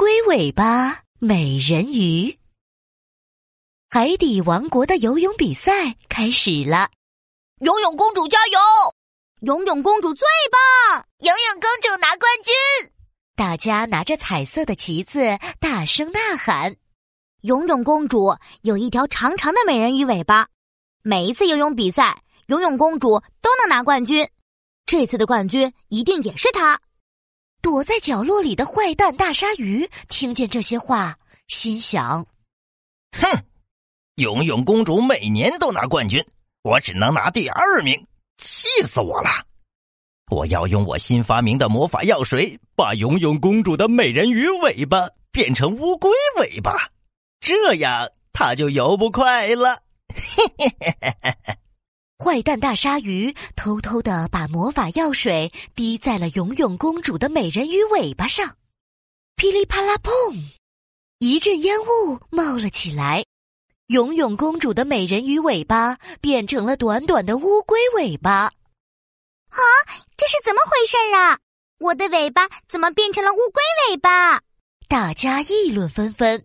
龟尾巴美人鱼。海底王国的游泳比赛开始了，游泳公主加油！游泳公主最棒！游泳公主拿冠军！大家拿着彩色的旗子，大声呐喊。游泳公主有一条长长的美人鱼尾巴，每一次游泳比赛，游泳公主都能拿冠军。这次的冠军一定也是她。躲在角落里的坏蛋大鲨鱼听见这些话，心想：“哼，游泳公主每年都拿冠军，我只能拿第二名，气死我了！我要用我新发明的魔法药水，把游泳公主的美人鱼尾巴变成乌龟尾巴，这样她就游不快了。”嘿嘿嘿嘿嘿嘿。坏蛋大鲨鱼偷偷的把魔法药水滴在了游泳公主的美人鱼尾巴上，噼里啪啦砰，一阵烟雾冒了起来，游泳公主的美人鱼尾巴变成了短短的乌龟尾巴。啊，这是怎么回事啊？我的尾巴怎么变成了乌龟尾巴？大家议论纷纷。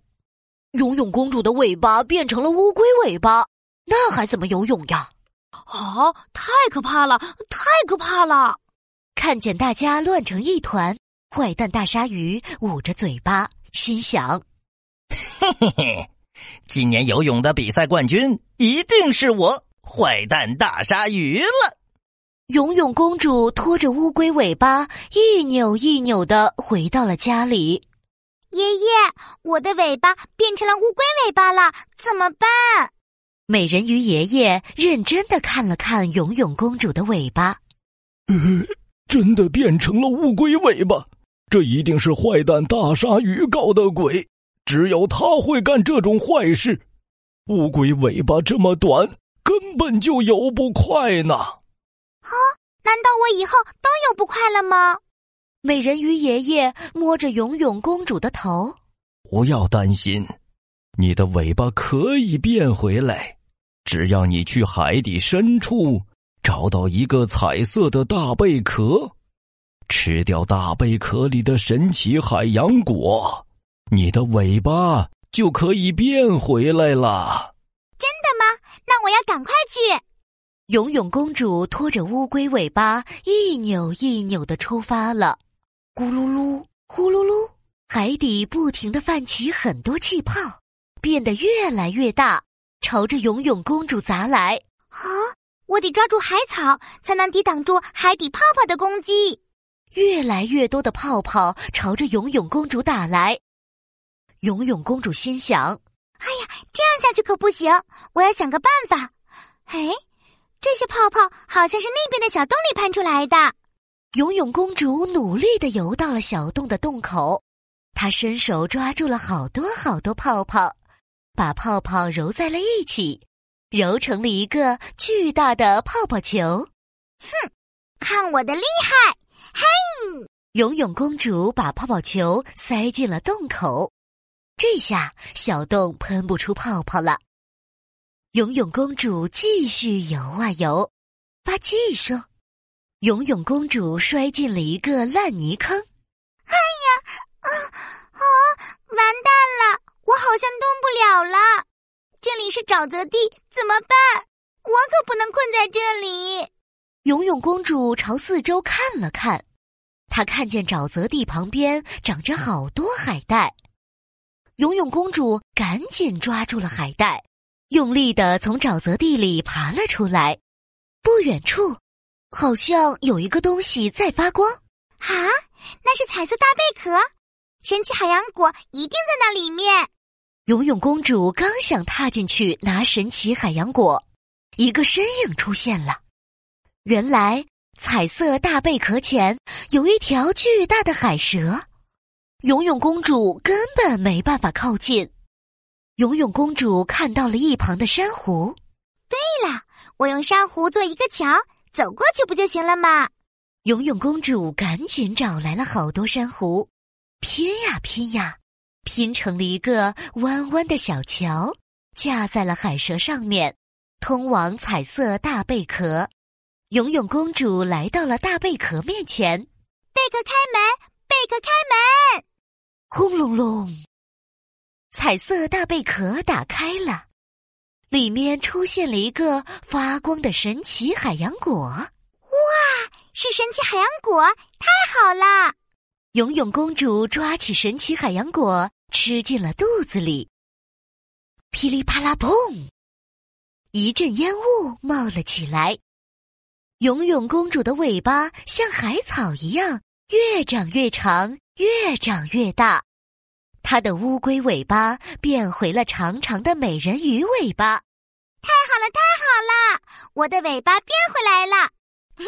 游泳公主的尾巴变成了乌龟尾巴，那还怎么游泳呀？啊！太可怕了，太可怕了！看见大家乱成一团，坏蛋大鲨鱼捂着嘴巴，心想：“嘿嘿嘿，今年游泳的比赛冠军一定是我坏蛋大鲨鱼了。”游泳公主拖着乌龟尾巴，一扭一扭的回到了家里。爷爷，我的尾巴变成了乌龟尾巴了，怎么办？美人鱼爷爷认真的看了看游泳公主的尾巴，呃，真的变成了乌龟尾巴，这一定是坏蛋大鲨鱼搞的鬼，只有他会干这种坏事。乌龟尾巴这么短，根本就游不快呢。啊，难道我以后都游不快了吗？美人鱼爷爷摸着游泳公主的头，不要担心，你的尾巴可以变回来。只要你去海底深处找到一个彩色的大贝壳，吃掉大贝壳里的神奇海洋果，你的尾巴就可以变回来了。真的吗？那我要赶快去。游泳公主拖着乌龟尾巴一扭一扭的出发了，咕噜噜，呼噜噜，海底不停的泛起很多气泡，变得越来越大。朝着游泳公主砸来！啊，我得抓住海草，才能抵挡住海底泡泡的攻击。越来越多的泡泡朝着游泳公主打来。游泳公主心想：“哎呀，这样下去可不行！我要想个办法。”哎，这些泡泡好像是那边的小洞里喷出来的。游泳公主努力的游到了小洞的洞口，她伸手抓住了好多好多泡泡。把泡泡揉在了一起，揉成了一个巨大的泡泡球。哼，看我的厉害！嘿，游泳公主把泡泡球塞进了洞口，这下小洞喷不出泡泡了。游泳公主继续游啊游，吧唧一声，游泳公主摔进了一个烂泥坑。哎呀，啊啊，完蛋了！我好像动不了了，这里是沼泽地，怎么办？我可不能困在这里。游泳公主朝四周看了看，她看见沼泽地旁边长着好多海带。游泳公主赶紧抓住了海带，用力的从沼泽地里爬了出来。不远处，好像有一个东西在发光。啊，那是彩色大贝壳，神奇海洋果一定在那里面。游泳公主刚想踏进去拿神奇海洋果，一个身影出现了。原来，彩色大贝壳前有一条巨大的海蛇，游泳公主根本没办法靠近。游泳公主看到了一旁的珊瑚，对了，我用珊瑚做一个桥，走过去不就行了吗？游泳公主赶紧找来了好多珊瑚，拼呀拼呀。拼成了一个弯弯的小桥，架在了海蛇上面，通往彩色大贝壳。游泳公主来到了大贝壳面前，贝壳开门，贝壳开门。轰隆隆，彩色大贝壳打开了，里面出现了一个发光的神奇海洋果。哇，是神奇海洋果，太好了！游泳公主抓起神奇海洋果，吃进了肚子里。噼里啪啦，砰！一阵烟雾冒了起来。游泳公主的尾巴像海草一样，越长越长，越长越大。她的乌龟尾巴变回了长长的美人鱼尾巴。太好了，太好了！我的尾巴变回来了。哼，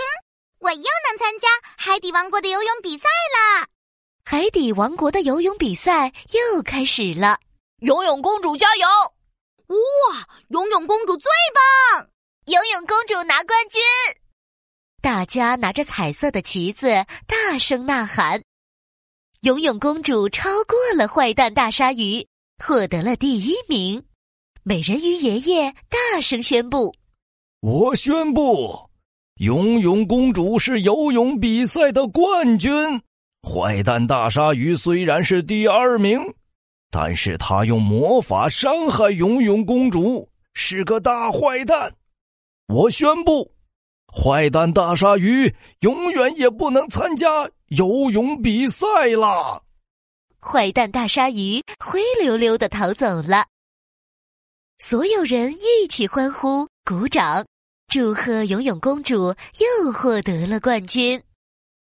我又能参加海底王国的游泳比赛了。海底王国的游泳比赛又开始了。游泳公主加油！哇，游泳公主最棒！游泳公主拿冠军！大家拿着彩色的旗子，大声呐喊。游泳公主超过了坏蛋大鲨鱼，获得了第一名。美人鱼爷爷大声宣布：“我宣布，游泳公主是游泳比赛的冠军。坏蛋大鲨鱼虽然是第二名，但是他用魔法伤害游泳公主，是个大坏蛋。我宣布。”坏蛋大鲨鱼永远也不能参加游泳比赛啦！坏蛋大鲨鱼灰溜溜的逃走了。所有人一起欢呼、鼓掌，祝贺游泳公主又获得了冠军。